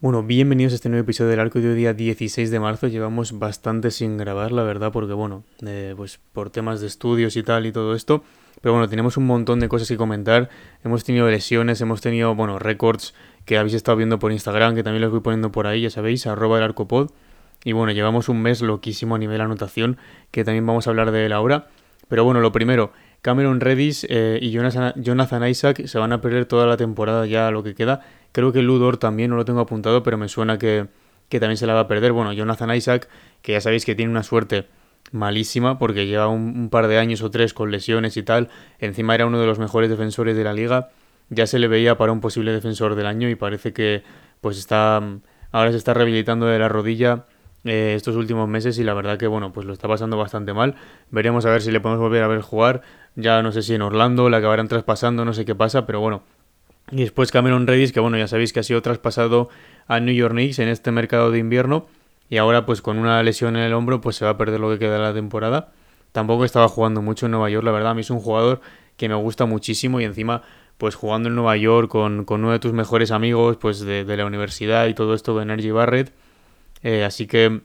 Bueno, bienvenidos a este nuevo episodio del arco de hoy día 16 de marzo. Llevamos bastante sin grabar, la verdad, porque bueno, eh, pues por temas de estudios y tal y todo esto. Pero bueno, tenemos un montón de cosas que comentar. Hemos tenido lesiones, hemos tenido, bueno, récords que habéis estado viendo por Instagram, que también los voy poniendo por ahí, ya sabéis, arroba el arcopod. Y bueno, llevamos un mes loquísimo a nivel anotación, que también vamos a hablar de él ahora. Pero bueno, lo primero, Cameron Redis eh, y Jonathan Isaac se van a perder toda la temporada ya lo que queda. Creo que Ludor también no lo tengo apuntado, pero me suena que, también se la va a perder. Bueno, Jonathan Isaac, que ya sabéis que tiene una suerte malísima porque lleva un, par de años o tres con lesiones y tal. Encima era uno de los mejores defensores de la liga. Ya se le veía para un posible defensor del año y parece que pues está ahora se está rehabilitando de la rodilla eh, estos últimos meses y la verdad que bueno pues lo está pasando bastante mal. Veremos a ver si le podemos volver a ver jugar. Ya no sé si en Orlando le acabarán traspasando, no sé qué pasa, pero bueno, y después Cameron Redis, que bueno, ya sabéis que ha sido traspasado a New York Knicks en este mercado de invierno. Y ahora pues con una lesión en el hombro pues se va a perder lo que queda de la temporada. Tampoco estaba jugando mucho en Nueva York, la verdad. A mí es un jugador que me gusta muchísimo y encima pues jugando en Nueva York con, uno de tus mejores amigos pues de, la universidad y todo esto de Energy Barrett. Eh, así que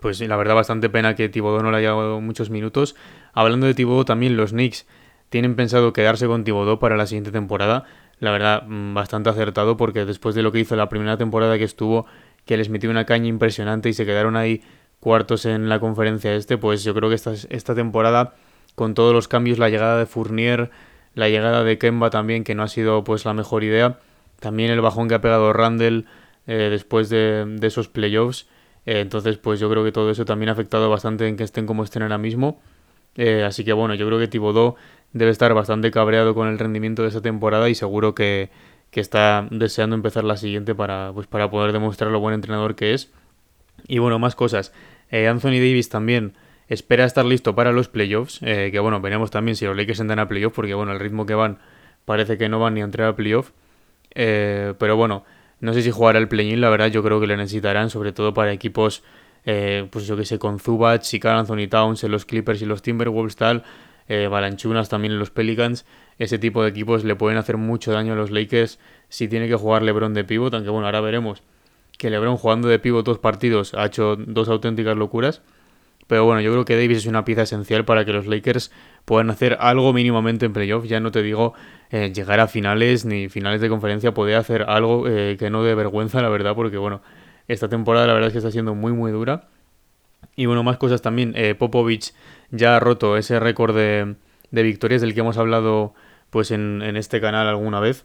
pues la verdad bastante pena que Thibodeau no le haya dado muchos minutos. Hablando de Thibodeau también los Knicks tienen pensado quedarse con Thibodeau para la siguiente temporada la verdad, mm, bastante acertado porque después de lo que hizo la primera temporada que estuvo, que les metió una caña impresionante y se quedaron ahí cuartos en la conferencia este, pues yo creo que esta, esta temporada, con todos los cambios, la llegada de Fournier, la llegada de Kemba también, que no ha sido pues la mejor idea, también el bajón que ha pegado Randall eh, después de, esos playoffs, eh, entonces pues yo creo que todo eso también ha afectado bastante en que estén como estén ahora mismo, eh, así que bueno, yo creo que Thibodeau debe estar bastante cabreado con el rendimiento de esa temporada y seguro que, está deseando empezar la siguiente para, pues, para poder demostrar lo buen entrenador que es. Y bueno, más cosas. Eh, Anthony Davis también espera estar listo para los playoffs, eh, que bueno, veremos también si los Lakers entran a playoffs, porque bueno, el ritmo que van parece que no van ni a entrar a playoff. Eh, pero bueno, no sé si jugará el play-in, la verdad yo creo que lo necesitarán, sobre todo para equipos, pues yo que sé, con Zubac Carl Anthony Towns en los Clippers y los Timberwolves tal, Balanchunas también en los Pelicans. Ese tipo de equipos le pueden hacer mucho daño a los Lakers si tiene que jugar LeBron de pivot, aunque bueno, ahora veremos que LeBron jugando de pivot dos partidos ha hecho dos auténticas locuras. Pero bueno, yo creo que Davis es una pieza esencial para que los Lakers puedan hacer algo mínimamente en playoff. Ya no te digo eh, llegar a finales ni finales de conferencia, poder hacer algo eh, que no dé vergüenza, la verdad, porque bueno, esta temporada la verdad es que está siendo muy muy dura. Y bueno, más cosas también. Eh, Popovich ya ha roto ese récord de, victorias del que hemos hablado pues en, este canal alguna vez.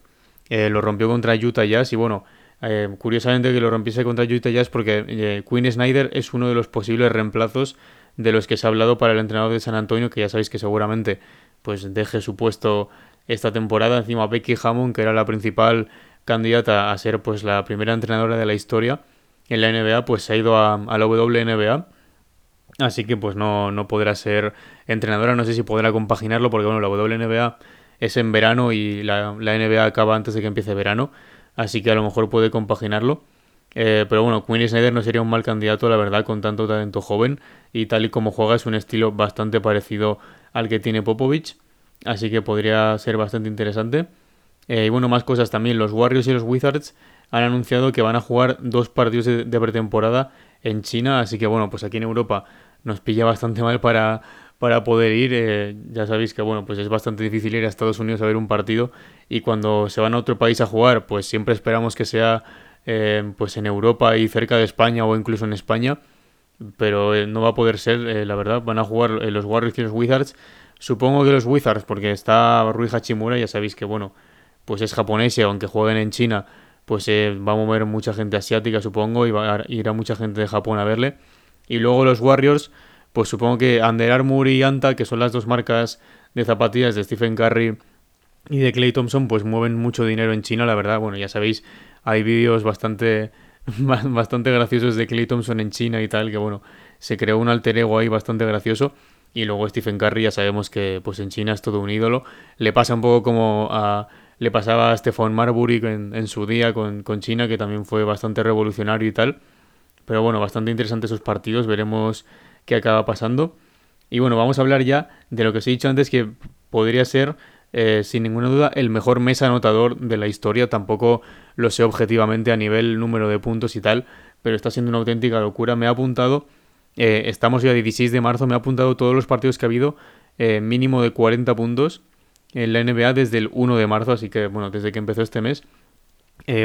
Eh, lo rompió contra Utah Jazz y bueno, eh, curiosamente que lo rompiese contra Utah Jazz porque eh, Quinn Snyder es uno de los posibles reemplazos de los que se ha hablado para el entrenador de San Antonio, que ya sabéis que seguramente pues deje su puesto esta temporada. Encima Becky Hammond, que era la principal candidata a ser pues la primera entrenadora de la historia en la NBA, pues se ha ido a, a la WNBA Así que pues no, no podrá ser entrenadora, no sé si podrá compaginarlo porque bueno, la WNBA es en verano y la, NBA acaba antes de que empiece verano, así que a lo mejor puede compaginarlo. Eh, pero bueno, Quinn Snyder no sería un mal candidato, la verdad, con tanto talento joven y tal y como juega es un estilo bastante parecido al que tiene Popovich, así que podría ser bastante interesante. Eh, y bueno, más cosas también, los Warriors y los Wizards han anunciado que van a jugar dos partidos de pretemporada en China, así que bueno, pues aquí en Europa nos pilla bastante mal para, para poder ir. Eh, ya sabéis que bueno, pues es bastante difícil ir a Estados Unidos a ver un partido y cuando se van a otro país a jugar, pues siempre esperamos que sea eh, pues en Europa y cerca de España o incluso en España, pero eh, no va a poder ser, la verdad, van a jugar los Warriors y los Wizards. Supongo que los Wizards, porque está Rui Hachimura, ya sabéis que bueno, pues es japonés y aunque jueguen en China, pues va a mover mucha gente asiática, supongo, y va a ir a mucha gente de Japón a verle. Y luego los Warriors, pues supongo que Under Armour y Anta, que son las dos marcas de zapatillas de Stephen Curry y de Clay Thompson, pues mueven mucho dinero en China, la verdad. Bueno, ya sabéis, hay vídeos bastante, bastante graciosos de Clay Thompson en China y tal, que bueno, se creó un alter ego ahí bastante gracioso. Y luego Stephen Curry ya sabemos que pues en China es todo un ídolo. Le pasa un poco como le pasaba a Stefan Marbury en, su día con, China, que también fue bastante revolucionario y tal. Pero bueno, bastante interesante sus partidos, veremos qué acaba pasando. Y bueno, vamos a hablar ya de lo que os he dicho antes, que podría ser, eh, sin ninguna duda, el mejor mes anotador de la historia. Tampoco lo sé objetivamente a nivel número de puntos y tal, pero está siendo una auténtica locura. Me ha apuntado, eh, estamos ya 16 de marzo, me ha apuntado todos los partidos que ha habido, eh, mínimo de 40 puntos en la NBA desde el 1 de marzo, así que bueno, desde que empezó este mes.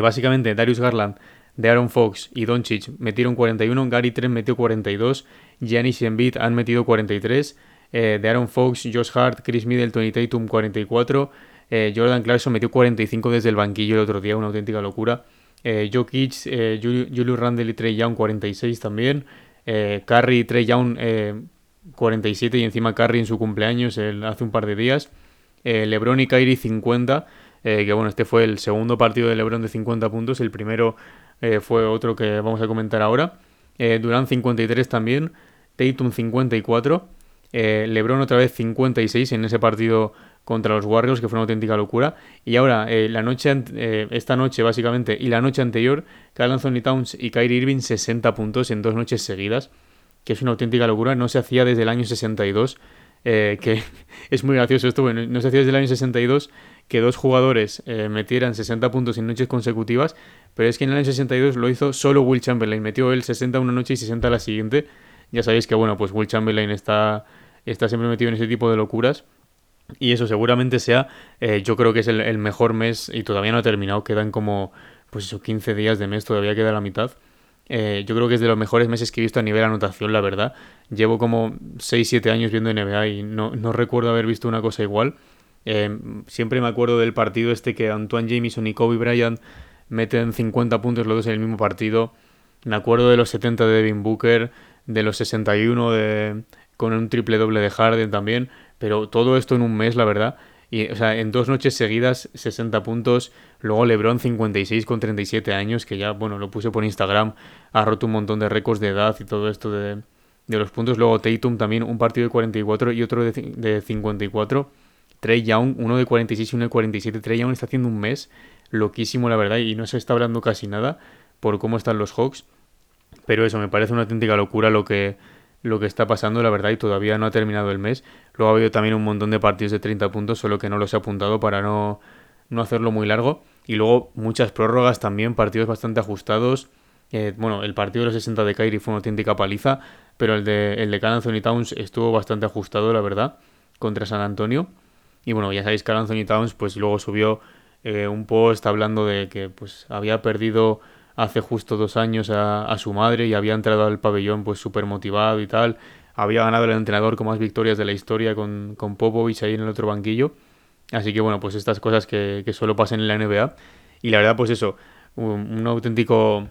básicamente, Darius Garland, de Aaron Fox y Doncic metieron 41, Gary Trent metió 42, Giannis y Embiid han metido 43, eh, de Aaron Fox, Josh Hart, Chris Middleton y Tatum 44, eh, Jordan Clarkson metió 45 desde el banquillo el otro día, una auténtica locura. Eh, Jokic, eh, Julius Randle y Trey Young 46 también, eh, Curry y Trey Young 47 y encima Curry en su cumpleaños hace un par de días, LeBron y Kyrie 50, que bueno, este fue el segundo partido de LeBron de 50 puntos, el primero eh, fue otro que vamos a comentar ahora. Eh, Durán 53 también, Tatum 54, eh, LeBron otra vez 56 en ese partido contra los Warriors, que fue una auténtica locura. Y ahora, eh, la noche esta noche básicamente y la noche anterior, Carl Anthony Towns y Kyrie Irving 60 puntos en dos noches seguidas, que es una auténtica locura. No se hacía desde el año 62. que es muy gracioso esto, bueno, no se hacía desde el año 62 que dos jugadores metieran 60 puntos en noches consecutivas, pero es que en el año 62 lo hizo solo Will Chamberlain. Metió él 60 una noche y 60 la siguiente. Ya sabéis que, bueno, pues Will Chamberlain está, está siempre metido en ese tipo de locuras. Y eso seguramente sea, eh, yo creo que es el, mejor mes y todavía no ha terminado. Quedan como, pues eso, 15 días de mes, todavía queda la mitad. Eh, yo creo que es de los mejores meses que he visto a nivel anotación, la verdad. Llevo como 6-7 años viendo NBA y no, no, recuerdo haber visto una cosa igual. Eh, siempre me acuerdo del partido este que Antoine Jameson y Kobe Bryant meten 50 puntos los dos en el mismo partido. Me acuerdo de los 70 de Devin Booker, de los 61 de, con un triple doble de Harden también, pero todo esto en un mes, la verdad. Y, o sea, en dos noches seguidas, 60 puntos. Luego LeBron, 56 con 37 años, que ya, bueno, lo puse por Instagram. Ha roto un montón de récords de edad y todo esto de, de los puntos. Luego Tatum también, un partido de 44 y otro de, de 54. Trey Young, uno de 46 y uno de 47. Trey Young está haciendo un mes loquísimo, la verdad, y no se está hablando casi nada por cómo están los Hawks. Pero eso, me parece una auténtica locura lo que, lo que está pasando, la verdad, y todavía no ha terminado el mes. Luego ha habido también un montón de partidos de 30 puntos, solo que no los he apuntado para no, no hacerlo muy largo. Y luego muchas prórrogas también, partidos bastante ajustados. Eh, bueno, el partido de los 60 de Kyrie fue una auténtica paliza, pero el de, el de Anthony Towns estuvo bastante ajustado, la verdad, contra San Antonio. Y bueno, ya sabéis que Anthony Towns pues luego subió eh, un post hablando de que pues había perdido hace justo dos años a, su madre y había entrado al pabellón pues súper motivado y tal. Había ganado el entrenador con más victorias de la historia con, con Popovich ahí en el otro banquillo. Así que bueno, pues estas cosas que, que solo pasan en la NBA. Y la verdad, pues eso, un, auténtico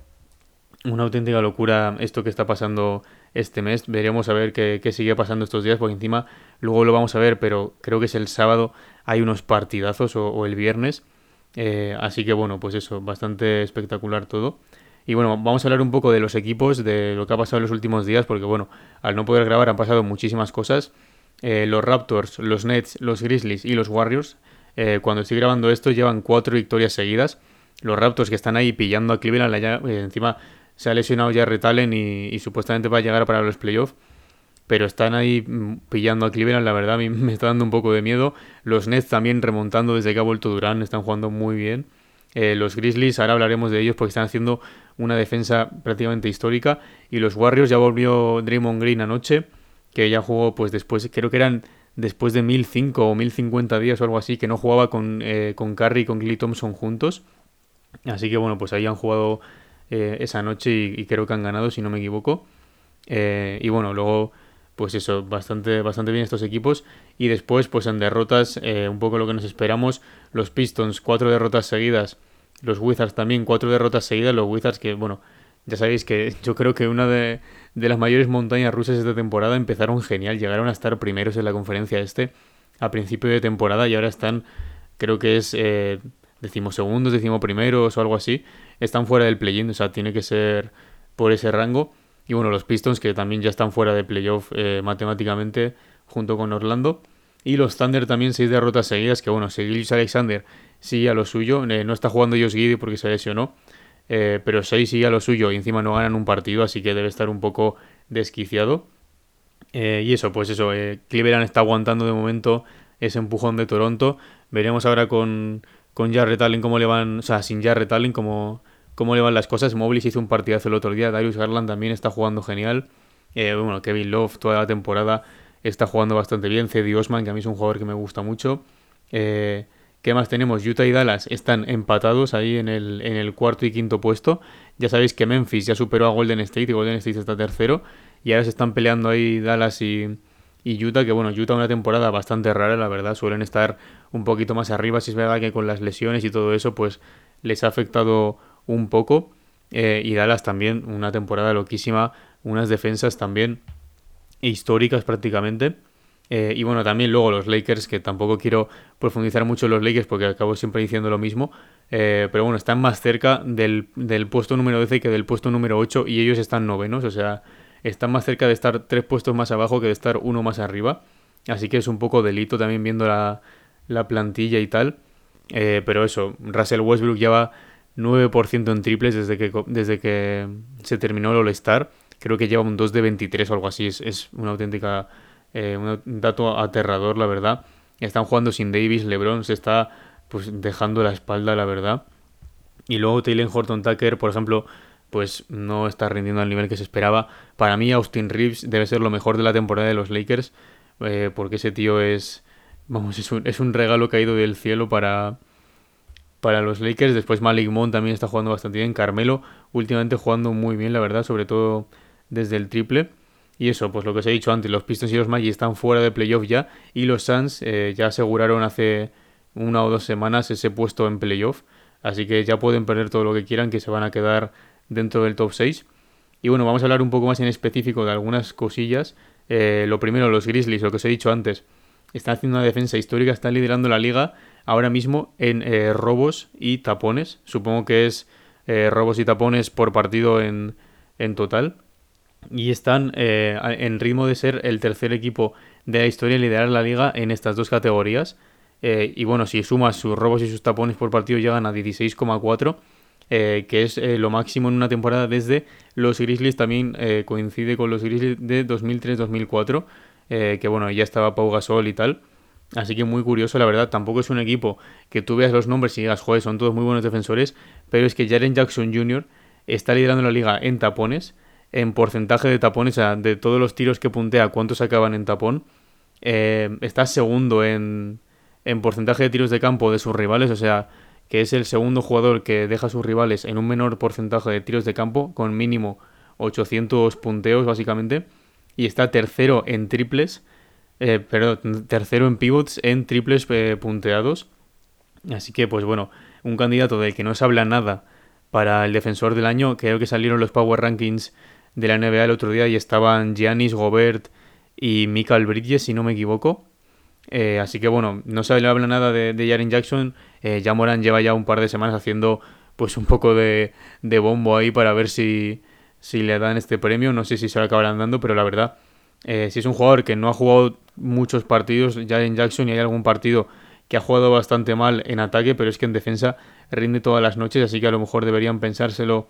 una auténtica locura esto que está pasando este mes. Veremos a ver qué, qué, sigue pasando estos días, porque encima luego lo vamos a ver, pero creo que es el sábado, hay unos partidazos o el viernes. Eh, así que bueno, pues eso, bastante espectacular todo. Y bueno, vamos a hablar un poco de los equipos, de lo que ha pasado en los últimos días, porque bueno, al no poder grabar han pasado muchísimas cosas. Eh, los Raptors, los Nets, los Grizzlies y los Warriors, eh, cuando estoy grabando esto, llevan cuatro victorias seguidas. Los Raptors que están ahí pillando a Cleveland, encima se ha lesionado ya Retalen y, y supuestamente va a llegar para los playoffs pero están ahí mm, pillando a Cleveland, la verdad mí me está dando un poco de miedo. Los Nets también remontando desde que ha vuelto Durán, están jugando muy bien. Eh, los Grizzlies, ahora hablaremos de ellos porque están haciendo una defensa prácticamente histórica. Y los Warriors ya volvió Draymond Green anoche, que ya jugó pues después, creo que eran después de 1005 o 1050 días o algo así, que no jugaba con, eh, con Curry y con Glee Thompson juntos. Así que bueno, pues ahí han jugado eh, esa noche y, y, creo que han ganado, si no me equivoco. y bueno, luego pues eso, bastante, bastante bien estos equipos. Y después, pues en derrotas, eh, un poco lo que nos esperamos, los Pistons, cuatro derrotas seguidas, los Wizards también, cuatro derrotas seguidas, los Wizards que, bueno, ya sabéis que yo creo que una de, las mayores montañas rusas de esta temporada empezaron genial, llegaron a estar primeros en la conferencia este a principio de temporada y ahora están, creo que es eh, decimosegundos, decimoprimeros o algo así, están fuera del play-in, o sea, tiene que ser por ese rango. Y bueno, los Pistons que también ya están fuera de playoff eh, matemáticamente junto con Orlando. Y los Thunder también seis derrotas seguidas, que bueno, Seguilis Alexander sigue a lo suyo, eh, no está jugando Josh Giddy porque se lesionó, eh, pero 6 sigue a lo suyo y encima no ganan un partido, así que debe estar un poco desquiciado. Eh, y eso, pues eso, Cleveland está aguantando de momento ese empujón de Toronto. Veremos ahora con, con Jarrett Allen cómo le van, o sea, sin Jarrett Allen cómo, cómo le van las cosas. Mobley hizo un partidazo el otro día, Darius Garland también está jugando genial. bueno, Kevin Love toda la temporada está jugando bastante bien. Cedi Osman, que a mí es un jugador que me gusta mucho. Eh, ¿Qué más tenemos? Utah y Dallas están empatados ahí en el, en el cuarto y quinto puesto. Ya sabéis que Memphis ya superó a Golden State y Golden State está tercero. Y ahora se están peleando ahí Dallas y, y Utah, que bueno, Utah una temporada bastante rara, la verdad. Suelen estar un poquito más arriba. Si es verdad que con las lesiones y todo eso, pues les ha afectado un poco. Eh, y Dallas también, una temporada loquísima. Unas defensas también históricas prácticamente. Eh, y bueno, también luego los Lakers, que tampoco quiero profundizar mucho en los Lakers porque acabo siempre diciendo lo mismo. Eh, pero bueno, están más cerca del, puesto número 12 que del puesto número 8 y ellos están novenos. O sea, están más cerca de estar tres puestos más abajo que de estar uno más arriba. Así que es un poco delito también viendo la, plantilla y tal. Pero eso, Russell Westbrook lleva 9% en triples desde que, desde que se terminó el All-Star. Creo que lleva un 2 de 23 o algo así. Es, es una auténtica eh, un dato aterrador, la verdad. Están jugando sin Davis, LeBron se está pues dejando la espalda, la verdad. Y luego Taylor Horton Tucker, por ejemplo, pues no está rindiendo al nivel que se esperaba. Para mí Austin Reeves debe ser lo mejor de la temporada de los Lakers, eh, porque ese tío es, vamos, es un, es un regalo caído del cielo para, para los Lakers. Después Malik Monk también está jugando bastante bien. Carmelo últimamente jugando muy bien, la verdad, sobre todo desde el triple. Y eso, pues lo que os he dicho antes, los Pistons y los Magic están fuera de playoff ya y los Suns eh, ya aseguraron hace una o dos semanas ese puesto en playoff. Así que ya pueden perder todo lo que quieran, que se van a quedar dentro del top 6. Y bueno, vamos a hablar un poco más en específico de algunas cosillas. Eh, lo primero, los Grizzlies, lo que os he dicho antes, están haciendo una defensa histórica, están liderando la liga ahora mismo en eh, robos y tapones. Supongo que es robos y tapones por partido en, en total y están eh, en ritmo de ser el tercer equipo de la historia en liderar la liga en estas dos categorías. Eh, y bueno, si sumas sus robos y sus tapones por partido llegan a 16,4, eh, que es lo máximo en una temporada desde los Grizzlies, también coincide con los Grizzlies de 2003-2004, que bueno, ya estaba Pau Gasol y tal. Así que muy curioso, la verdad, tampoco es un equipo que tú veas los nombres y digas, joder, son todos muy buenos defensores, pero es que Jaren Jackson Jr. está liderando la liga en tapones, en porcentaje de tapones, o sea, de todos los tiros que puntea, cuántos acaban en tapón. Eh, está segundo en, en porcentaje de tiros de campo de sus rivales, o sea, que es el segundo jugador que deja a sus rivales en un menor porcentaje de tiros de campo, con mínimo 800 punteos básicamente, y está tercero en triples, eh, perdón, tercero en pivots en triples eh, punteados. Así que, pues bueno, un candidato del que no se habla nada para el defensor del año, creo que salieron los Power Rankings de la NBA el otro día y estaban Giannis, Gobert y Michael Bridges, si no me equivoco. Eh, así que bueno, no se le habla nada de, Jaren Jackson. Eh, ya Moran lleva ya un par de semanas haciendo pues un poco de, de bombo ahí para ver si, si, le dan este premio. No sé si se lo acabarán dando, pero la verdad, eh, si es un jugador que no ha jugado muchos partidos, Jaren Jackson, y hay algún partido que ha jugado bastante mal en ataque, pero es que en defensa rinde todas las noches, así que a lo mejor deberían pensárselo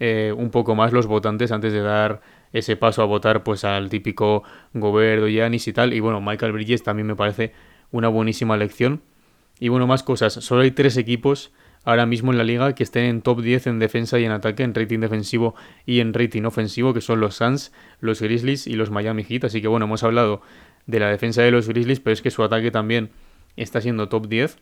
eh, un poco más los votantes antes de dar ese paso a votar pues al típico Gobert o Giannis y tal. Y bueno, Michael Bridges también me parece una buenísima elección. Y bueno, más cosas. Solo hay tres equipos ahora mismo en la liga que estén en top 10 en defensa y en ataque, en rating defensivo y en rating ofensivo, que son los Suns, los Grizzlies y los Miami Heat. Así que bueno, hemos hablado de la defensa de los Grizzlies, pero es que su ataque también está siendo top 10.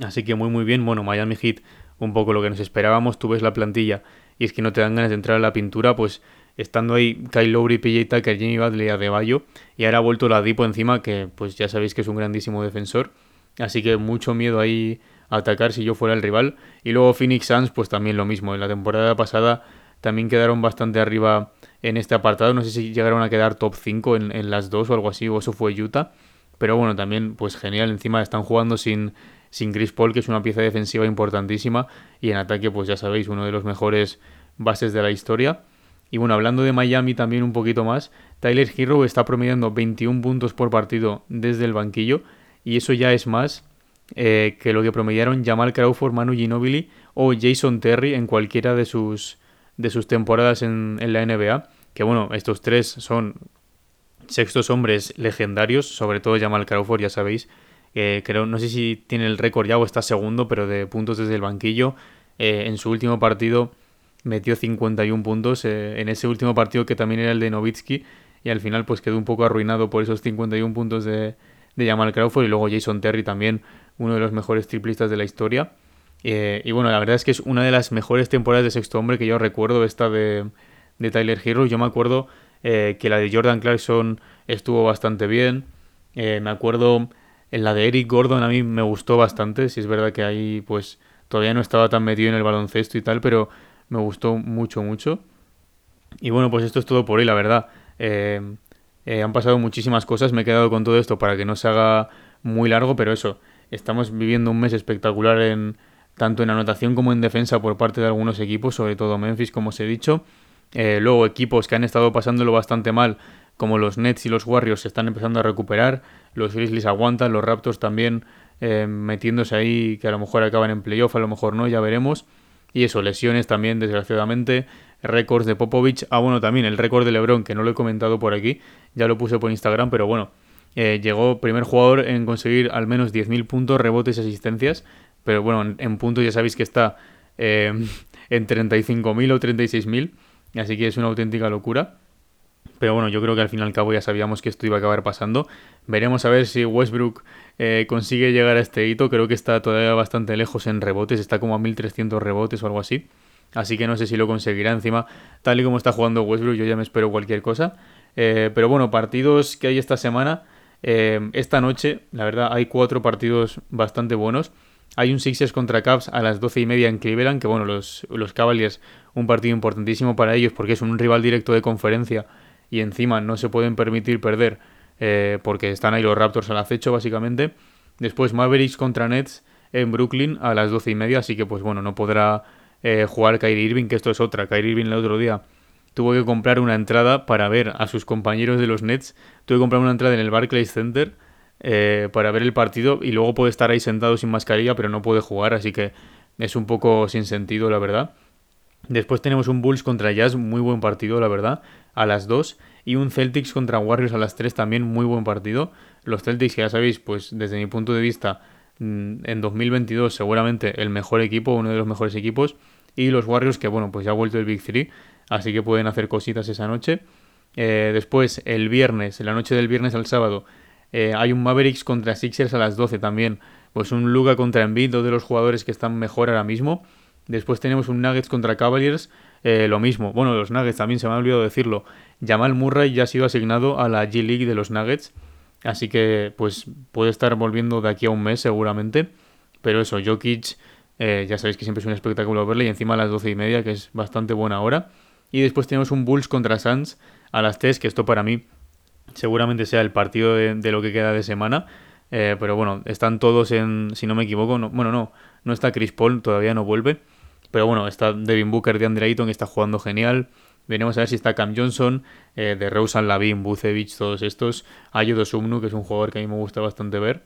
Así que muy muy bien. Bueno, Miami Heat, un poco lo que nos esperábamos. Tú ves la plantilla y es que no te dan ganas de entrar a la pintura, pues estando ahí Kyle Lowry, PJ Tucker, Jimmy Bradley, Adebayo, y ahora ha vuelto la Dipo encima, que pues ya sabéis que es un grandísimo defensor, así que mucho miedo ahí atacar si yo fuera el rival. Y luego Phoenix Suns, pues también lo mismo, en la temporada pasada también quedaron bastante arriba en este apartado, no sé si llegaron a quedar top 5 en, en las dos o algo así, o eso fue Utah, pero bueno, también pues genial, encima están jugando sin sin Chris Paul, que es una pieza defensiva importantísima, y en ataque, pues ya sabéis, uno de los mejores bases de la historia. Y bueno, hablando de Miami también un poquito más, Tyler Hero está promediando 21 puntos por partido desde el banquillo. Y eso ya es más eh, que lo que promediaron Jamal Crawford, Manu Ginobili o Jason Terry en cualquiera de sus, de sus temporadas en, en la NBA. Que bueno, estos tres son sextos hombres legendarios, sobre todo Jamal Crawford, ya sabéis. creo, no sé si tiene el récord ya o está segundo, pero de puntos desde el banquillo. Eh, en su último partido metió 51 puntos. Eh, en ese último partido que también era el de Novitsky. Y al final pues quedó un poco arruinado por esos 51 puntos de, de Jamal Crawford. Y luego Jason Terry también, uno de los mejores triplistas de la historia. Eh, y bueno, la verdad es que es una de las mejores temporadas de sexto hombre que yo recuerdo, esta de, de Tyler Hero. Yo me acuerdo eh, que la de Jordan Clarkson estuvo bastante bien. Eh, me acuerdo en la de Eric Gordon a mí me gustó bastante. Si es verdad que ahí pues todavía no estaba tan metido en el baloncesto y tal, pero me gustó mucho, mucho. Y bueno, pues esto es todo por hoy, la verdad. Han pasado muchísimas cosas, me he quedado con todo esto para que no se haga muy largo, pero eso, estamos viviendo un mes espectacular en tanto en anotación como en defensa por parte de algunos equipos, sobre todo Memphis, como os he dicho. Eh, luego equipos que han estado pasándolo bastante mal, como los Nets y los Warriors, se están empezando a recuperar. Los Grizzlies aguantan, los Raptors también eh, metiéndose ahí, que a lo mejor acaban en playoff, a lo mejor no, ya veremos. Y eso, lesiones también, desgraciadamente. Récords de Popovich. Ah, bueno, también el récord de LeBron, que no lo he comentado por aquí, ya lo puse por Instagram, pero bueno, eh, llegó primer jugador en conseguir al menos 10.000 puntos, rebotes y asistencias. Pero bueno, en, puntos ya sabéis que está en 35.000 o 36.000. Así que es una auténtica locura. Pero bueno, yo creo que al fin y al cabo ya sabíamos que esto iba a acabar pasando. Veremos a ver si Westbrook eh, consigue llegar a este hito. Creo que está todavía bastante lejos en rebotes. Está como a 1300 rebotes o algo así. Así que no sé si lo conseguirá. Encima, tal y como está jugando Westbrook, yo ya me espero cualquier cosa. Eh, pero bueno, partidos que hay esta semana. Eh, esta noche, la verdad, hay cuatro partidos bastante buenos. Hay un Sixers contra Cavs a las 12 y media en Cleveland, que bueno, los, los Cavaliers, un partido importantísimo para ellos porque es un rival directo de conferencia y encima no se pueden permitir perder eh, porque están ahí los Raptors al acecho básicamente. Después Mavericks contra Nets en Brooklyn a las 12 y media, así que pues bueno, no podrá eh, jugar Kyrie Irving, que esto es otra. Kyrie Irving el otro día tuvo que comprar una entrada para ver a sus compañeros de los Nets. Tuvo que comprar una entrada en el Barclays Center eh, para ver el partido y luego puede estar ahí sentado sin mascarilla, pero no puede jugar, así que es un poco sin sentido, la verdad. Después tenemos un Bulls contra Jazz, muy buen partido, la verdad, a las 2. Y un Celtics contra Warriors a las 3, también muy buen partido. Los Celtics, que ya sabéis, pues desde mi punto de vista, mm, en 2022 seguramente el mejor equipo, uno de los mejores equipos. Y los Warriors, que bueno, pues ya ha vuelto el Big 3, así que pueden hacer cositas esa noche. Eh, después, el viernes, la noche del viernes al sábado, eh, hay un Mavericks contra Sixers a las 12 también. Pues un Luga contra Embiid, dos de los jugadores que están mejor ahora mismo. Después tenemos un Nuggets contra Cavaliers, eh, lo mismo. Bueno, los Nuggets también se me ha olvidado decirlo. Jamal Murray ya ha sido asignado a la G League de los Nuggets. Así que pues puede estar volviendo de aquí a un mes seguramente. Pero eso, Jokic, ya sabéis que siempre es un espectáculo verle. Y encima a las doce y media, que es bastante buena hora. Y después tenemos un Bulls contra Suns a las 3, que esto para mí seguramente sea el partido de, lo que queda de semana. Eh, pero bueno, están todos en, si no me equivoco, bueno, no, no está Chris Paul, todavía no vuelve. Pero bueno, está Devin Booker de Andre Ayton, que está jugando genial. Veremos a ver si está Cam Johnson, eh, de Rosen Lavin, Bucevic, todos estos. Ayudo Sumnu, que es un jugador que a mí me gusta bastante ver.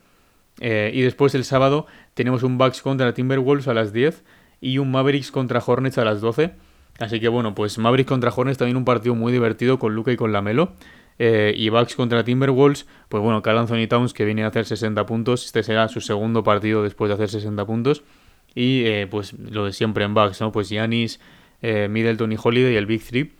Eh, y después el sábado tenemos un Bucks contra Timberwolves a las 10 y un Mavericks contra Hornets a las 12. Así que bueno, pues Mavericks contra Hornets también un partido muy divertido con Luca y con Lamelo. Eh, y Bucks contra Timberwolves, pues bueno, Carl Anthony Towns que viene a hacer 60 puntos. Este será su segundo partido después de hacer 60 puntos. Y eh, pues lo de siempre en Bucks, ¿no? Pues Giannis, eh, Middleton y Holiday y el Big Three.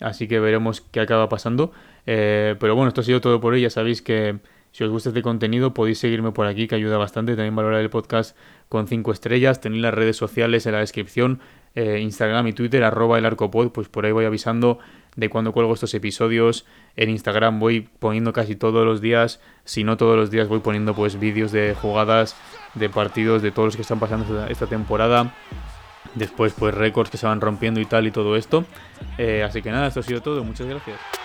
Así que veremos qué acaba pasando. Pero bueno, esto ha sido todo por hoy. Ya sabéis que si os gusta este contenido podéis seguirme por aquí, que ayuda bastante. También valorar el podcast con 5 estrellas. Tenéis las redes sociales en la descripción. Instagram y Twitter, arroba el arcopod. Pues por ahí voy avisando de cuando cuelgo estos episodios. En Instagram voy poniendo casi todos los días. Si no todos los días voy poniendo pues vídeos de jugadas de partidos de todos los que están pasando esta temporada. Después, pues récords que se van rompiendo y tal y todo esto. Eh, así que nada, esto ha sido todo. Muchas gracias.